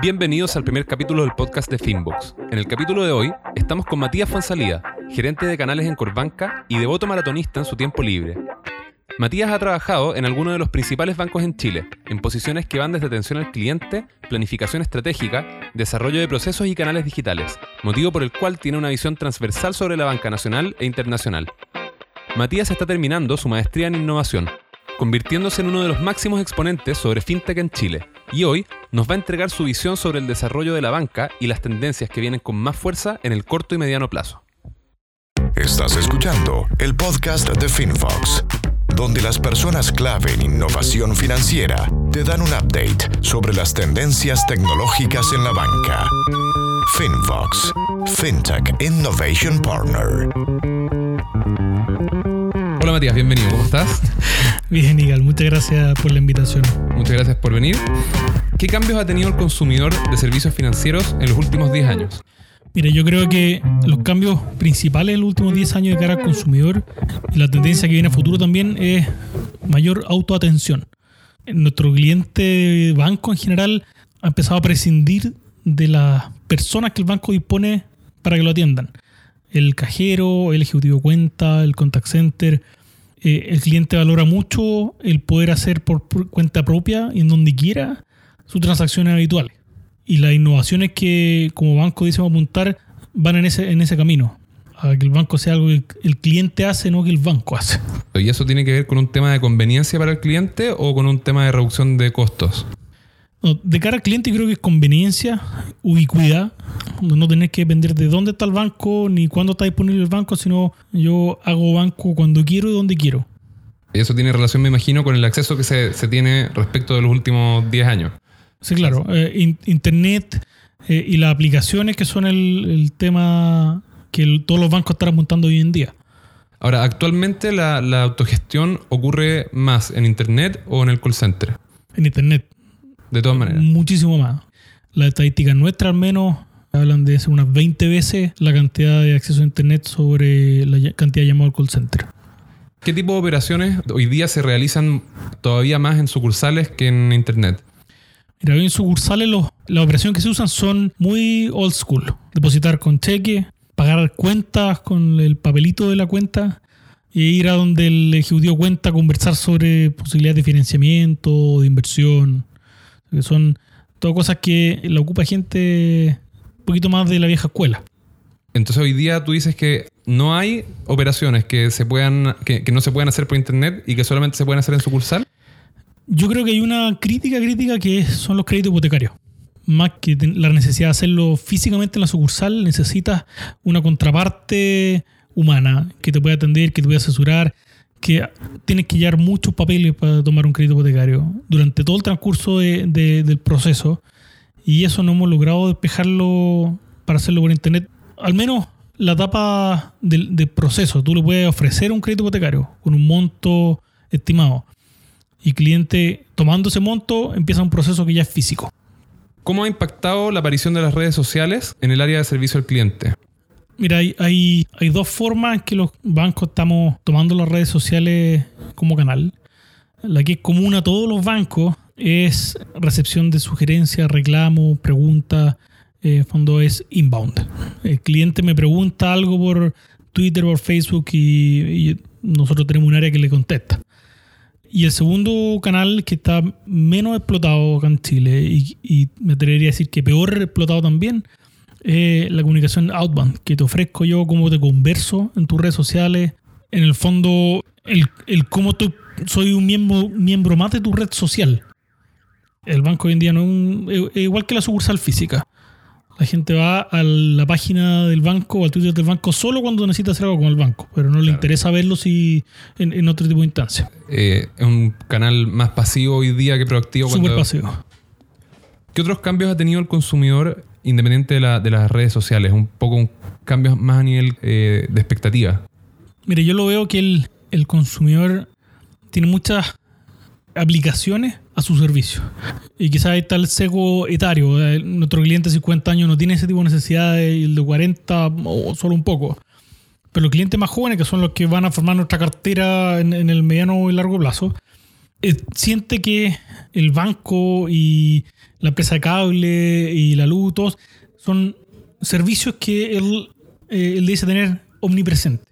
Bienvenidos al primer capítulo del podcast de Finbox. En el capítulo de hoy estamos con Matías Fonsalía, gerente de canales en Corbanca y devoto maratonista en su tiempo libre. Matías ha trabajado en algunos de los principales bancos en Chile, en posiciones que van desde atención al cliente, planificación estratégica, desarrollo de procesos y canales digitales, motivo por el cual tiene una visión transversal sobre la banca nacional e internacional. Matías está terminando su maestría en innovación, convirtiéndose en uno de los máximos exponentes sobre fintech en Chile, y hoy nos va a entregar su visión sobre el desarrollo de la banca y las tendencias que vienen con más fuerza en el corto y mediano plazo. Estás escuchando el podcast de FinFox, donde las personas clave en innovación financiera te dan un update sobre las tendencias tecnológicas en la banca. FinFox, FinTech Innovation Partner. Hola Matías, bienvenido, ¿cómo estás? Bien, Igal, muchas gracias por la invitación. Muchas gracias por venir. ¿Qué cambios ha tenido el consumidor de servicios financieros en los últimos 10 años? Mira, yo creo que los cambios principales en los últimos 10 años de cara al consumidor y la tendencia que viene a futuro también es mayor autoatención. Nuestro cliente banco en general ha empezado a prescindir de las personas que el banco dispone para que lo atiendan. El cajero, el ejecutivo cuenta, el contact center. Eh, el cliente valora mucho el poder hacer por cuenta propia y en donde quiera sus transacciones habituales y las innovaciones que como banco decimos apuntar van en ese, en ese camino. A que el banco sea algo que el cliente hace, no que el banco hace. ¿Y eso tiene que ver con un tema de conveniencia para el cliente o con un tema de reducción de costos? De cara al cliente creo que es conveniencia, ubicuidad, no tener que depender de dónde está el banco ni cuándo está disponible el banco, sino yo hago banco cuando quiero y donde quiero. Y eso tiene relación, me imagino, con el acceso que se, se tiene respecto de los últimos 10 años. Sí, claro. Eh, internet eh, y las aplicaciones que son el, tema que todos los bancos están apuntando hoy en día. Ahora, actualmente la, autogestión ocurre más en Internet o en el call center? En Internet. De todas maneras. Muchísimo más. Las estadísticas nuestras al menos hablan de unas 20 veces la cantidad de acceso a Internet sobre la cantidad de llamados al call center. ¿Qué tipo de operaciones hoy día se realizan todavía más en sucursales que en Internet? Mira, en sucursales las operaciones que se usan son muy old school. Depositar con cheque, pagar cuentas con el papelito de la cuenta e ir a donde el ejecutivo cuenta a conversar sobre posibilidades de financiamiento, de inversión. Que son todas cosas que la ocupa gente un poquito más de la vieja escuela. Entonces hoy día tú dices que no hay operaciones que se puedan que, que no se puedan hacer por internet y que solamente se pueden hacer en sucursal. Yo creo que hay una crítica crítica que son los créditos hipotecarios. Más que la necesidad de hacerlo físicamente en la sucursal, necesitas una contraparte humana que te pueda atender, que te pueda asesorar, que tienes que llevar muchos papeles para tomar un crédito hipotecario durante todo el transcurso del proceso. Y eso no hemos logrado despejarlo para hacerlo por internet. Al menos la etapa del, del proceso. Tú le puedes ofrecer un crédito hipotecario con un monto estimado y cliente tomando ese monto empieza un proceso que ya es físico. ¿Cómo ha impactado la aparición de las redes sociales en el área de servicio al cliente? Mira, hay, dos formas en que los bancos estamos tomando las redes sociales como canal. La que es común a todos los bancos es recepción de sugerencias, reclamos, preguntas. En fondo es inbound. El cliente me pregunta algo por Twitter, por Facebook y nosotros tenemos un área que le contesta. Y el segundo canal que está menos explotado acá en Chile y, me atrevería a decir que peor explotado también es la comunicación outbound, que te ofrezco yo cómo te converso en tus redes sociales. En el fondo, el, el cómo tú soy un miembro, miembro más de tu red social. El banco hoy en día no es igual que la sucursal física. La gente va a la página del banco o al Twitter del banco solo cuando necesita hacer algo con el banco, pero no le interesa verlo si en, otro tipo de instancia. Eh, es un canal más pasivo hoy día que proactivo. Súper pasivo. ¿Qué otros cambios ha tenido el consumidor independiente de, las redes sociales? Un poco un cambio más a nivel eh, de expectativa. Mire, yo lo veo que el, consumidor tiene muchas aplicaciones a su servicio. Y quizás está el seco etario. Nuestro cliente de 50 años no tiene ese tipo de necesidades el de 40 o solo un poco. Pero los clientes más jóvenes, que son los que van a formar nuestra cartera en, el mediano y largo plazo, eh, siente que el banco y la empresa de cable y la luz, todos son servicios que él, eh, él dice tener omnipresente.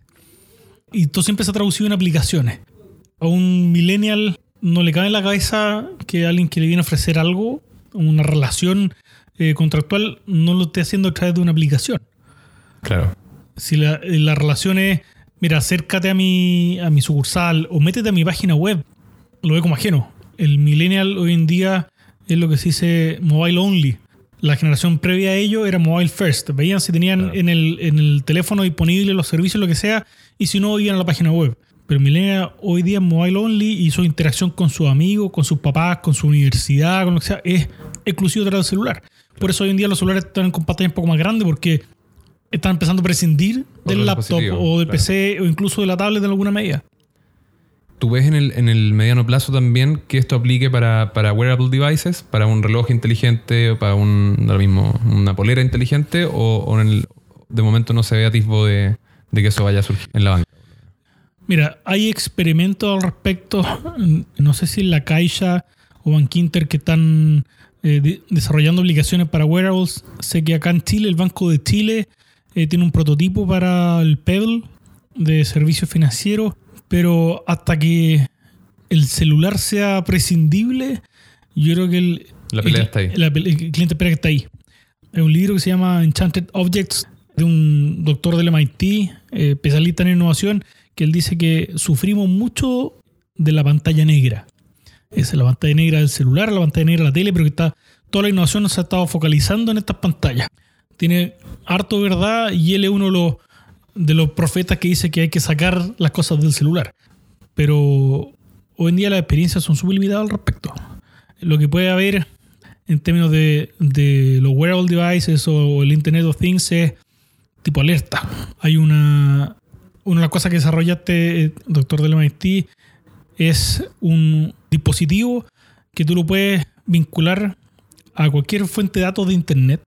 Y todo siempre se ha traducido en aplicaciones. A un millennial no le cabe en la cabeza que alguien que le viene a ofrecer algo, una relación eh, contractual, no lo esté haciendo a través de una aplicación. Claro. Si la, la relación es, mira, acércate a mi, a mi sucursal o métete a mi página web, lo ve como ajeno. El millennial hoy en día es lo que se dice mobile only. La generación previa a ello era mobile first. Veían si tenían Claro. en, el, en el teléfono disponible los servicios, lo que sea, y si no, iban a la página web. Pero millennial hoy día es mobile only y su interacción con sus amigos, con sus papás, con su universidad, con lo que sea, es exclusivo tras del celular. Por eso hoy en día los celulares están con pantalla un poco más grande porque están empezando a prescindir del laptop o del claro. PC o incluso de la tablet en alguna medida. ¿Tú ves en el, en el mediano plazo también que esto aplique para, para wearable devices, para un reloj inteligente o para un, lo mismo, una polera inteligente? ¿O, en el- de momento no se ve atisbo de, de que eso vaya a surgir en la banca? Mira, hay experimentos al respecto, no sé si en la Caixa o Bankinter que están eh, de- desarrollando aplicaciones para wearables. Sé que acá en Chile, el Banco de Chile eh, tiene un prototipo para el Pebble de servicios financieros, pero hasta que el celular sea prescindible, yo creo que el, La pelea el- está ahí. la el cliente espera que está ahí. Es un libro que se llama Enchanted Objects de un doctor del MIT, eh, especialista en innovación, que él dice que sufrimos mucho de la pantalla negra. Esa es la pantalla negra del celular, la pantalla negra de la tele, pero que está toda la innovación se ha estado focalizando en estas pantallas. Tiene harto de verdad y él es uno de los, de los profetas que dice que hay que sacar las cosas del celular. Pero hoy en día las experiencias son súper al respecto. Lo que puede haber en términos de, de los wearable devices o el Internet of Things es tipo alerta. Hay una, una de las cosas que desarrollaste, eh, doctor del MIT, es un dispositivo que tú lo puedes vincular a cualquier fuente de datos de Internet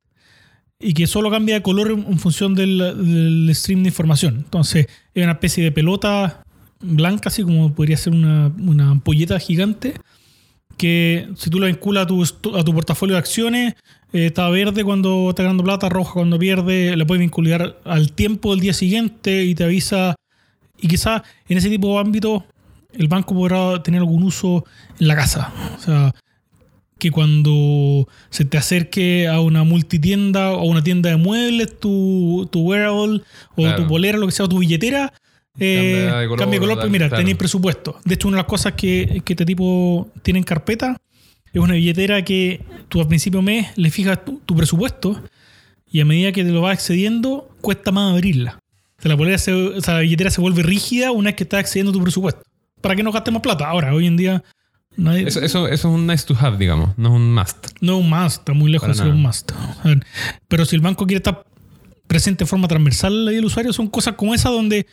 y que solo cambia de color en función del, del stream de información. Entonces, es una especie de pelota blanca, así como podría ser una, una ampolleta gigante, que si tú la vinculas a tu, a tu portafolio de acciones, eh, está verde cuando está ganando plata, roja cuando pierde, la puedes vincular al tiempo del día siguiente y te avisa. Y quizás en ese tipo de ámbito el banco podrá tener algún uso en la casa. O sea, que cuando se te acerque a una multitienda o a una tienda de muebles, tu, tu wearable o Claro. tu polera, lo que sea, o tu billetera, eh, Cambia de color, cambia de color, pues mira, claro. tenéis presupuesto. De hecho, una de las cosas que, que este tipo tiene en carpeta es una billetera que tú al principio mes le fijas tu, tu presupuesto y a medida que te lo vas excediendo, cuesta más abrirla. O sea, la, polera se- o sea, la billetera se vuelve rígida una vez que estás excediendo tu presupuesto. Para que no gastes más plata. Ahora, hoy en día, Eso, eso, eso es un nice to have, digamos, no es un must. no es un must, está muy lejos de ser un must. Pero si el banco quiere estar presente de forma transversal el usuario, son cosas como esa donde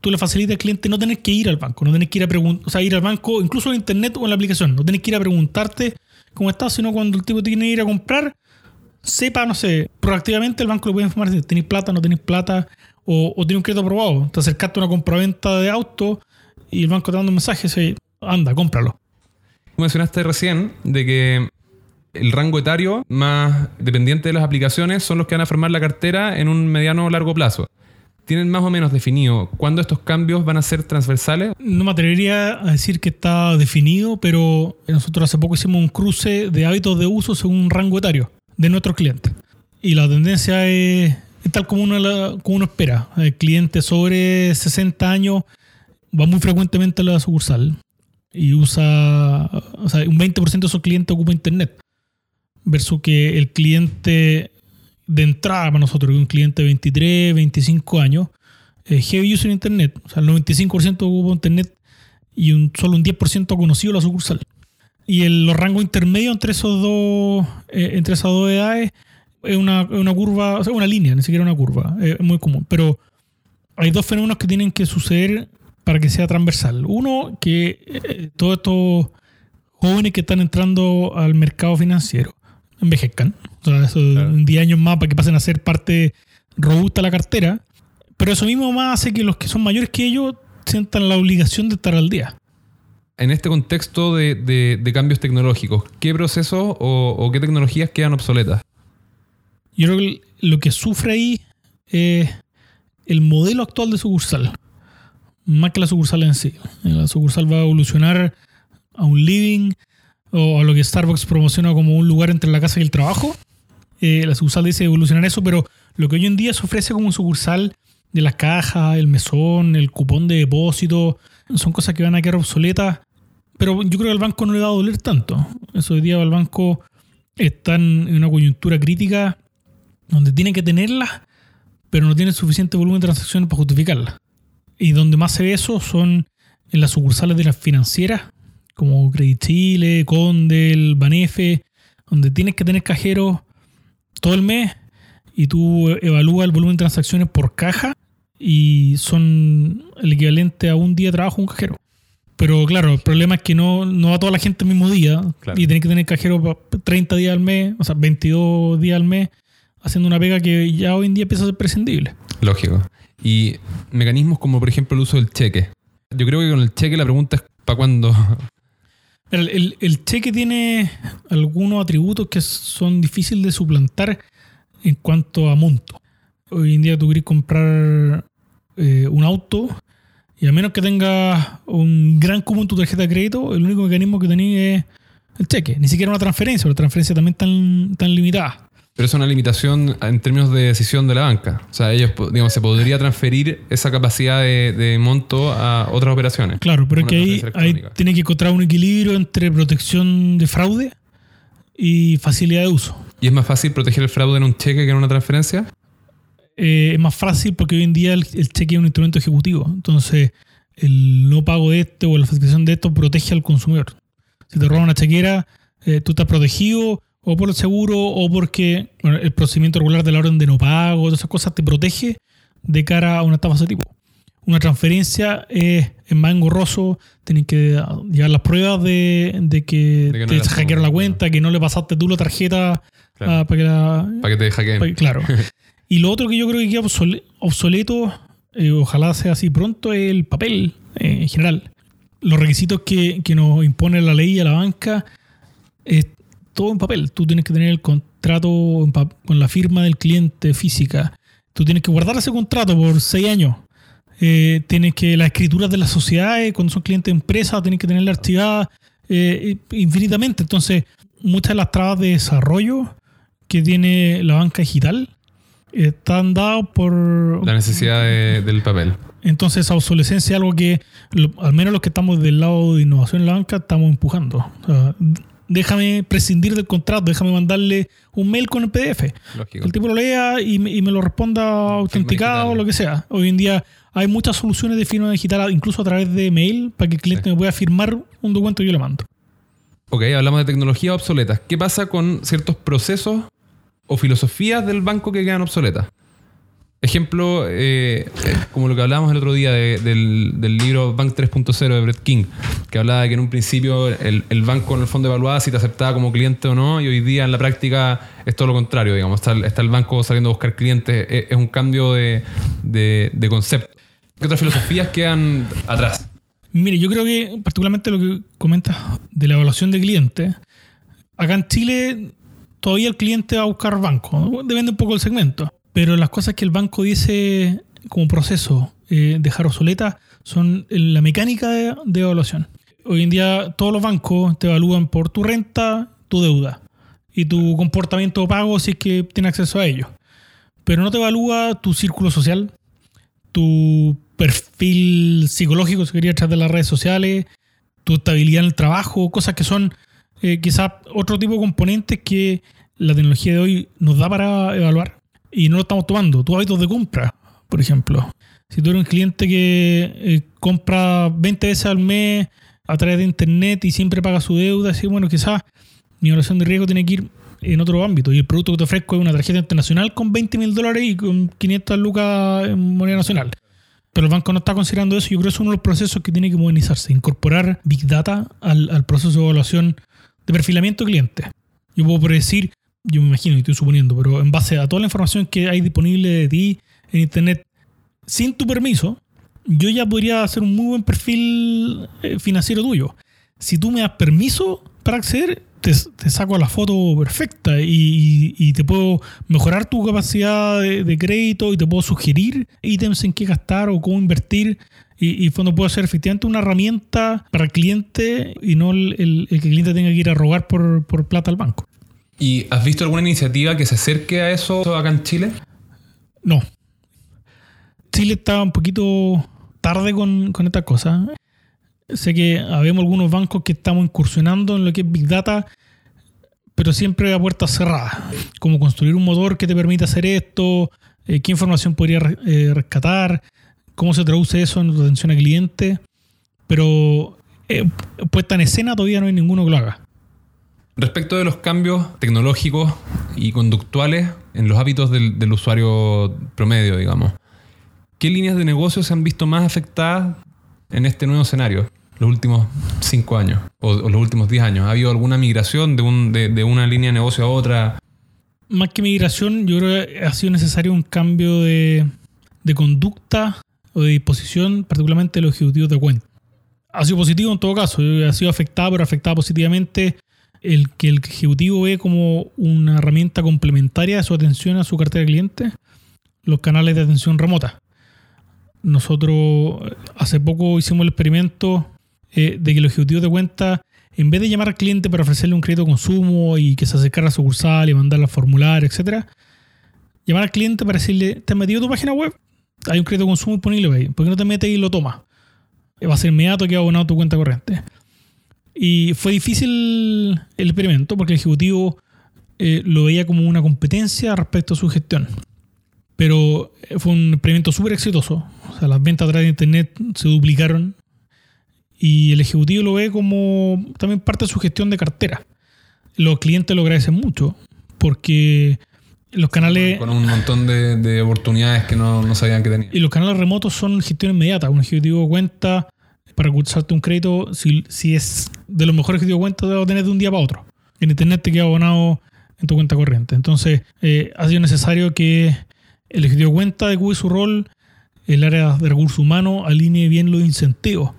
tú le facilitas al cliente no tener que ir al banco, no tener que ir a preguntar, o sea, ir al banco, incluso en internet o en la aplicación, no tener que ir a preguntarte cómo estás, sino cuando el tipo tiene que ir a comprar, sepa, no sé, proactivamente el banco le puede informar si tenéis plata, no tenéis plata, o, o tiene un crédito aprobado. Te acercaste a una compraventa de auto y el banco te manda un mensaje, dice, anda, cómpralo. Tú mencionaste recién de que el rango etario más dependiente de las aplicaciones son los que van a formar la cartera en un mediano o largo plazo. ¿Tienen más o menos definido cuándo estos cambios van a ser transversales? No me atrevería a decir que está definido, pero nosotros hace poco hicimos un cruce de hábitos de uso según un rango etario de nuestros clientes. Y la tendencia es, tal como uno, como uno espera. El cliente sobre 60 años va muy frecuentemente a la sucursal y usa, o sea, un 20% de esos clientes ocupa internet. Versus que el cliente de entrada para nosotros, un cliente de 23, 25 años, eh, heavy user internet. O sea, el 95% ocupa internet y un, solo un 10% ha conocido la sucursal. Y el, los rangos intermedios entre esos dos, eh, entre esas dos edades es una, una curva, o sea, una línea, ni siquiera una curva, es muy común. Pero hay dos fenómenos que tienen que suceder para que sea transversal. Uno, que eh, todos estos jóvenes que están entrando al mercado financiero envejezcan. O sea, eso Claro. en 10 años más para que pasen a ser parte robusta de la cartera. Pero eso mismo más hace que los que son mayores que ellos sientan la obligación de estar al día. en este contexto de, de- de cambios tecnológicos, ¿qué procesos o, o qué tecnologías quedan obsoletas? Yo creo que lo que sufre ahí es el modelo actual de sucursal, más que la sucursal en sí. La sucursal va a evolucionar a un living o a lo que Starbucks promociona como un lugar entre la casa y el trabajo. Eh, la sucursal dice evolucionar eso, pero lo que hoy en día se ofrece como sucursal de las cajas, el mesón, el cupón de depósito, son cosas que van a quedar obsoletas. Pero yo creo que al banco no le va a doler tanto. Eso hoy día el banco está en una coyuntura crítica donde tiene que tenerlas, pero no tiene suficiente volumen de transacciones para justificarlas. Y donde más se ve eso son en las sucursales de las financieras, como Credit Chile, Condel, Banefe, donde tienes que tener cajeros todo el mes y tú evalúas el volumen de transacciones por caja y son el equivalente a un día de trabajo un cajero. Pero claro, el problema es que no, no va toda la gente el mismo día Claro. y tenés que tener cajero pa- 30 días al mes, o sea, 22 días al mes, haciendo una pega que ya hoy en día empieza a ser prescindible. Lógico. Y mecanismos como, por ejemplo, el uso del cheque. Yo creo que con el cheque la pregunta es ¿para cuándo? El, cheque tiene algunos atributos que son difíciles de suplantar en cuanto a monto. Hoy en día tú querés comprar eh, un auto y a menos que tengas un gran cubo en tu tarjeta de crédito, el único mecanismo que tenés es el cheque. Ni siquiera una transferencia, la transferencia también tan, tan limitada. Pero es una limitación en términos de decisión de la banca. O sea, ellos, digamos, se podría transferir esa capacidad de, de monto a otras operaciones. Claro, pero es que ahí, tiene que encontrar un equilibrio entre protección de fraude y facilidad de uso. ¿Y es más fácil proteger el fraude en un cheque que en una transferencia? eh, es más fácil porque hoy en día el, el cheque es un instrumento ejecutivo. Entonces, el no pago de este o la facilitación de esto protege al consumidor. Si te roban una chequera, eh, tú estás protegido o por el seguro o porque bueno, el procedimiento regular de la orden de no pago, todas esas cosas te protege de cara a una estafa de ese tipo. Una transferencia es, es más engorroso, tienes que llevar las pruebas de, de que, De que no te hackearon la cuenta, que no le pasaste tú la tarjeta Claro. ah, para que la, Para que te hackeen. Claro. y lo otro que yo creo que queda obsole- obsoleto, eh, ojalá sea así pronto, es el papel eh, en general. Los requisitos que, que nos impone la ley a la banca es todo en papel. Tú tienes que tener el contrato con la firma del cliente física. Tú tienes que guardar ese contrato por seis años. Eh, tienes que las escrituras de las sociedades, cuando son clientes de empresas, tienes que tenerla archivada eh, infinitamente. Entonces, muchas de las trabas de desarrollo que tiene la banca digital están dadas por... La necesidad de- del papel. Entonces esa obsolescencia es algo que, al menos los que estamos del lado de innovación en la banca, estamos empujando. O sea, déjame prescindir del contrato, déjame mandarle un mail con el PDF. Lógico. El tipo lo lea y me, y me lo responda autenticado o lo que sea. Hoy en día hay muchas soluciones de firma digital, incluso a través de mail, para que el cliente Sí. me pueda firmar un documento que yo le mando. Ok, hablamos de tecnologías obsoletas. ¿Qué pasa con ciertos procesos o filosofías del banco que quedan obsoletas? Ejemplo, eh, como lo que hablábamos el otro día de- del, libro Bank 3.0 de Brett King, que hablaba de que en un principio el, el banco en el fondo evaluaba si te aceptaba como cliente o no, y hoy día en la práctica es todo lo contrario, digamos. Está, está el banco saliendo a buscar clientes, es, es un cambio de, de- de concepto. ¿Qué otras filosofías quedan atrás? Mire, yo creo que particularmente lo que comentas de la evaluación de cliente, acá en Chile todavía el cliente va a buscar banco, depende un poco del segmento, pero las cosas que el banco dice como proceso eh, dejar obsoleta son la mecánica de, de evaluación. Hoy en día todos los bancos te evalúan por tu renta, tu deuda y tu comportamiento de pago si es que tienes acceso a ello. Pero no te evalúa tu círculo social, tu perfil psicológico, si quería detrás de las redes sociales, tu estabilidad en el trabajo, cosas que son eh, quizás otro tipo de componentes que la tecnología de hoy nos da para evaluar y no lo estamos tomando. Tus hábitos de compra, por ejemplo. Si tú eres un cliente que eh, compra 20 veces al mes a través de internet y siempre paga su deuda, así bueno, quizás mi evaluación de riesgo tiene que ir en otro ámbito. Y el producto que te ofrezco es una tarjeta internacional con 20 mil dólares y con 500 lucas en moneda nacional. Pero el banco no está considerando eso. Yo creo que es uno de los procesos que tiene que modernizarse. Incorporar Big Data al, al proceso de evaluación de perfilamiento de clientes. Yo puedo predecir, yo me imagino y estoy suponiendo, pero en base a toda la información que hay disponible de ti en Internet, sin tu permiso, yo ya podría hacer un muy buen perfil eh, financiero tuyo. si tú me das permiso para acceder, te, saco la foto perfecta y, te puedo mejorar tu capacidad de, crédito y te puedo sugerir ítems en qué gastar o cómo invertir. Y, y cuando puedo ser efectivamente una herramienta para el cliente y no el, que el cliente tenga que ir a rogar por plata al banco. ¿Y has visto alguna iniciativa que se acerque a eso acá en Chile? No. Chile está un poquito tarde con, con esta cosa. Sé que habemos algunos bancos que estamos incursionando en lo que es Big Data, pero siempre a puertas cerradas. Como construir un motor que te permita hacer esto, eh, qué información podría eh, rescatar, cómo se traduce eso en atención al cliente. Pero eh, puesta en escena todavía no hay ninguno que lo haga. Respecto de los cambios tecnológicos y conductuales en los hábitos del, usuario promedio, digamos, ¿qué líneas de negocio se han visto más afectadas en este nuevo escenario? Los últimos cinco años o, los últimos diez años. ¿Ha habido alguna migración de, un, de, de, una línea de negocio a otra? Más que migración, yo creo que ha sido necesario un cambio de, de conducta o de disposición, particularmente de los ejecutivos de cuenta. Ha sido positivo en todo caso, ha sido afectado, pero afectado positivamente el que el ejecutivo ve como una herramienta complementaria de su atención a su cartera de clientes, los canales de atención remota. Nosotros hace poco hicimos el experimento eh, de que los ejecutivos de cuenta, en vez de llamar al cliente para ofrecerle un crédito de consumo y que se acercara a su sucursal y mandar los formularios, etc., llamar al cliente para decirle, ¿te has metido tu página web? Hay un crédito de consumo disponible. ¿Por qué no te metes y lo tomas? Va a ser inmediato que ha abonado tu cuenta corriente. Y fue difícil el experimento porque el ejecutivo eh, lo veía como una competencia respecto a su gestión. Pero fue un experimento súper exitoso. O sea, las ventas a través de Internet se duplicaron y el ejecutivo lo ve como también parte de su gestión de cartera. Los clientes lo agradecen mucho porque los canales... Con un montón de, de oportunidades que no, no, sabían que tenían. Y los canales remotos son gestión inmediata. Un ejecutivo cuenta para cursarte un crédito, si, si es de los mejores ejecutivos de cuenta, te va a tener de un día para otro. En Internet te queda abonado en tu cuenta corriente. Entonces, eh, ha sido necesario que el ejecutivo de cuenta adecue su rol, el área de recursos humanos alinee bien los incentivos.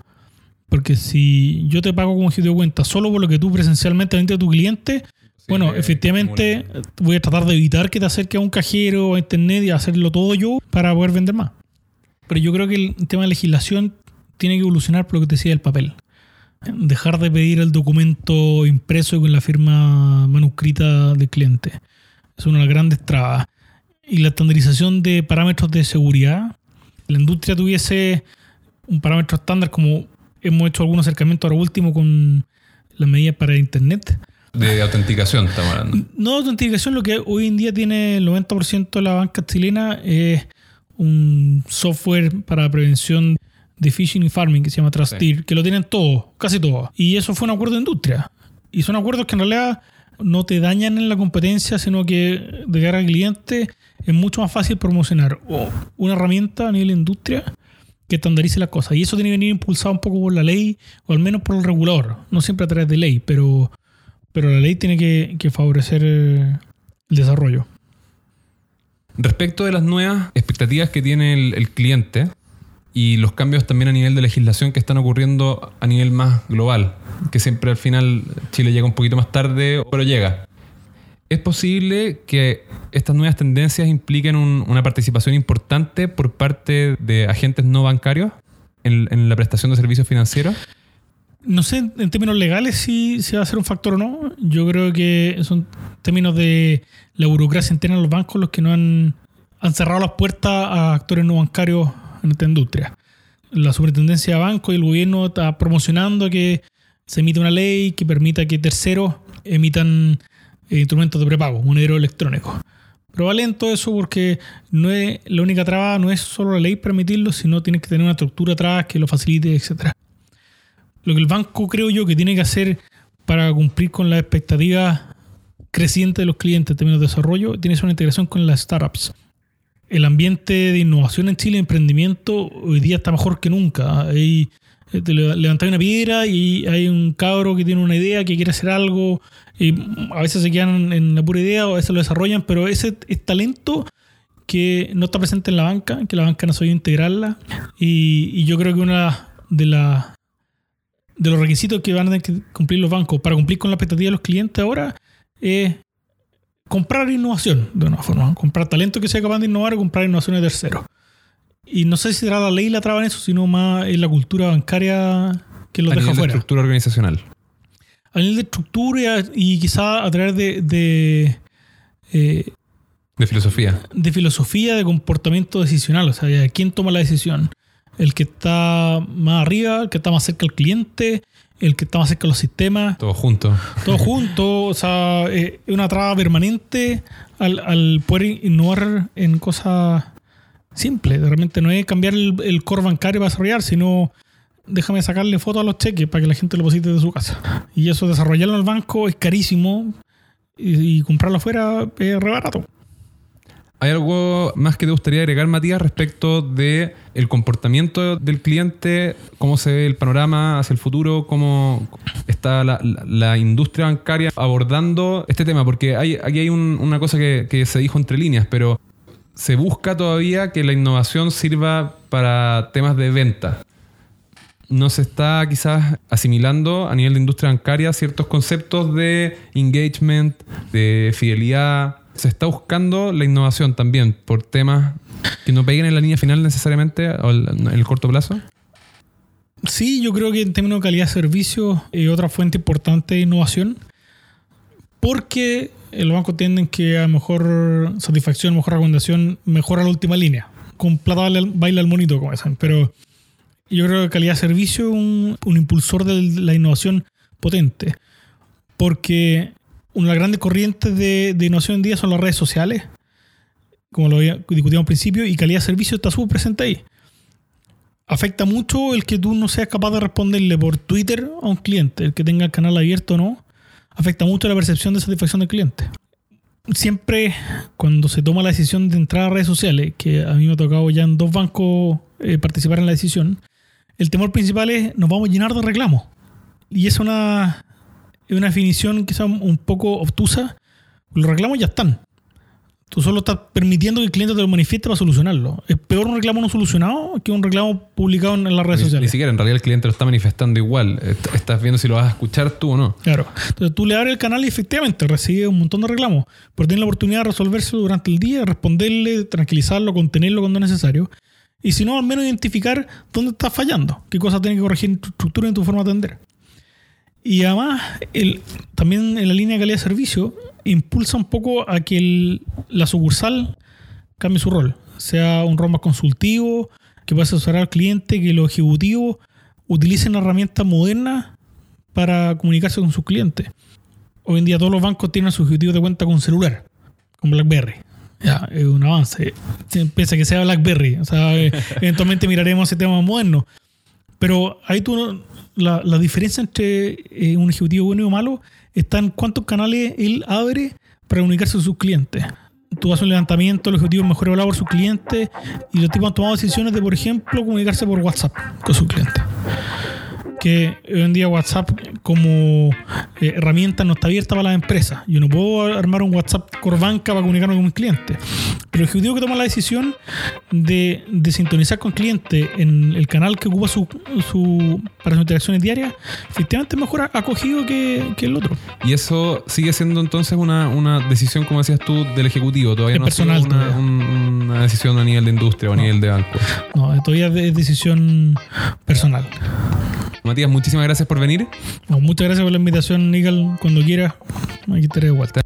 Porque si yo te pago como ejecutivo de cuenta solo por lo que tú presencialmente vendes a tu cliente, sí, bueno, efectivamente voy a tratar de evitar que te acerques a un cajero o a internet y hacerlo todo yo para poder vender más. Pero yo creo que el tema de legislación tiene que evolucionar por lo que te decía el papel. Dejar de pedir el documento impreso y con la firma manuscrita del cliente. Es una de las grandes trabas. Y la estandarización de parámetros de seguridad. La industria tuviese un parámetro estándar como hemos hecho algún acercamiento ahora último con las medidas para Internet. De autenticación, estamos hablando. No, autenticación, lo que hoy en día tiene el 90% de la banca chilena es un software para prevención de phishing y farming que se llama Trustir, sí. que lo tienen todos, casi todos. Y eso fue un acuerdo de industria. Y son acuerdos que en realidad no te dañan en la competencia, sino que de cara al cliente es mucho más fácil promocionar una herramienta a nivel de industria que estandarice las cosas. Y eso tiene que venir impulsado un poco por la ley, o al menos por el regulador. No siempre a través de ley, pero, pero la ley tiene que, que favorecer el desarrollo. Respecto de las nuevas expectativas que tiene el, el cliente, y los cambios también a nivel de legislación que están ocurriendo a nivel más global, que siempre al final Chile llega un poquito más tarde, pero llega. ¿Es posible que estas nuevas tendencias impliquen un, una participación importante por parte de agentes no bancarios en, en, la prestación de servicios financieros? No sé en términos legales si, si va a ser un factor o no. Yo creo que son términos de la burocracia interna de los bancos los que no han, han cerrado las puertas a actores no bancarios en esta industria. La superintendencia de banco y el gobierno está promocionando que se emita una ley que permita que terceros emitan eh, instrumentos de prepago, monedero electrónico. Pero va lento eso porque no es, la única traba no es solo la ley para emitirlo, sino tiene que tener una estructura atrás que lo facilite, etc. Lo que el banco creo yo que tiene que hacer para cumplir con las expectativas crecientes de los clientes en términos de desarrollo, tiene que ser una integración con las startups el ambiente de innovación en Chile, emprendimiento, hoy día está mejor que nunca. Hay, te levantas una piedra y hay un cabro que tiene una idea, que quiere hacer algo, y a veces se quedan en la pura idea o a veces lo desarrollan, pero ese es talento que no está presente en la banca, que la banca no sabe integrarla. Y, y yo creo que una de las de los requisitos que van a tener que cumplir los bancos para cumplir con la expectativa de los clientes ahora es comprar innovación, de una forma. Comprar talento que sea capaz de innovar o comprar innovaciones de terceros. Y no sé si será la ley la traba en eso, sino más en la cultura bancaria que los a deja nivel de fuera. estructura organizacional. A nivel de estructura y quizá a través de, de, eh, De filosofía. de filosofía de comportamiento decisional. O sea, ¿quién toma la decisión? ¿El que está más arriba? ¿El que está más cerca al cliente? ¿El que está más cerca a los sistemas? Todo junto. Todo junto. O sea, eh, es una traba permanente al, al poder innovar en cosas simples. Realmente no es cambiar el, el core bancario para desarrollar, sino déjame sacarle fotos a los cheques para que la gente lo deposite de su casa. Y eso, desarrollarlo en el banco es carísimo y, y comprarlo afuera es re barato. ¿Hay algo más que te gustaría agregar, Matías, respecto de el comportamiento del cliente? ¿Cómo se ve el panorama hacia el futuro? ¿Cómo está la, industria bancaria abordando este tema? Porque aquí hay un- una cosa que, que se dijo entre líneas, pero se busca todavía que la innovación sirva para temas de venta. No se está quizás asimilando a nivel de industria bancaria ciertos conceptos de engagement, de fidelidad. Se está buscando la innovación también por temas que no peguen en la línea final necesariamente o en el corto plazo. Sí, yo creo que en términos de calidad de servicio es otra fuente importante de innovación. Porque los bancos tienden que a mejor satisfacción, mejor recomendación, mejora la última línea. Con plata baila, el monito, como dicen. Pero yo creo que calidad de servicio es un, un impulsor de la innovación potente. Porque una de las grandes corrientes de, de innovación en día son las redes sociales, como lo discutíamos al principio, y calidad de servicio está súper presente ahí afecta mucho el que tú no seas capaz de responderle por Twitter a un cliente, el que tenga el canal abierto o no, afecta mucho la percepción de satisfacción del cliente. Siempre cuando se toma la decisión de entrar a redes sociales, que a mí me ha tocado ya en dos bancos eh, participar en la decisión, el temor principal es nos vamos a llenar de reclamos. Y es una, es una definición quizá un poco obtusa. Los reclamos ya están. Tú solo estás permitiendo que el cliente te lo manifieste para solucionarlo. Es peor un reclamo no solucionado que un reclamo publicado en las redes Ni, ni sociales. siquiera, en realidad el cliente lo está manifestando igual. Est- Estás viendo si lo vas a escuchar tú o no. Claro. Entonces tú le abres el canal y efectivamente recibe un montón de reclamos. Pero tienes la oportunidad de resolvérselo durante el día, responderle, tranquilizarlo, contenerlo cuando es necesario. Y si no, al menos identificar dónde estás fallando, qué cosas tienes que corregir en tu estructura y en tu forma de atender. Y además, el, también en la línea de calidad de servicio, impulsa un poco a que el- la sucursal cambie su rol. Sea un rol más consultivo, que pueda asesorar al cliente, que los ejecutivos utilicen herramientas modernas para comunicarse con sus clientes. Hoy en día todos los bancos tienen a sus ejecutivos de cuenta con celular, con BlackBerry. Ya, es un avance. Pese a que sea BlackBerry. O sea, eventualmente miraremos ese tema moderno. Pero ahí tú, la, la diferencia entre eh, un ejecutivo bueno y malo está en cuántos canales él abre para comunicarse con sus clientes. Tú haces un levantamiento, los ejecutivos mejor evaluados por sus clientes y los tipos han tomado decisiones de, por ejemplo, comunicarse por WhatsApp con sus clientes. Que hoy en día WhatsApp como eh, herramienta no está abierta para las empresas. Yo no puedo armar un WhatsApp Corbanca para comunicarme con mis clientes. Pero el ejecutivo que toma la decisión de, de sintonizar con cliente en el canal que ocupa su, su- para sus interacciones diarias, efectivamente es mejor acogido que, que el otro. Y eso sigue siendo entonces una, una decisión, como decías tú, del ejecutivo. Todavía no ha sido personal una, un- decisión a nivel de industria o a No. nivel de banco. No, todavía es decisión personal. Matías, muchísimas gracias por venir. Muchas gracias por la invitación, Nical. Cuando quieras, aquí estaré de vuelta.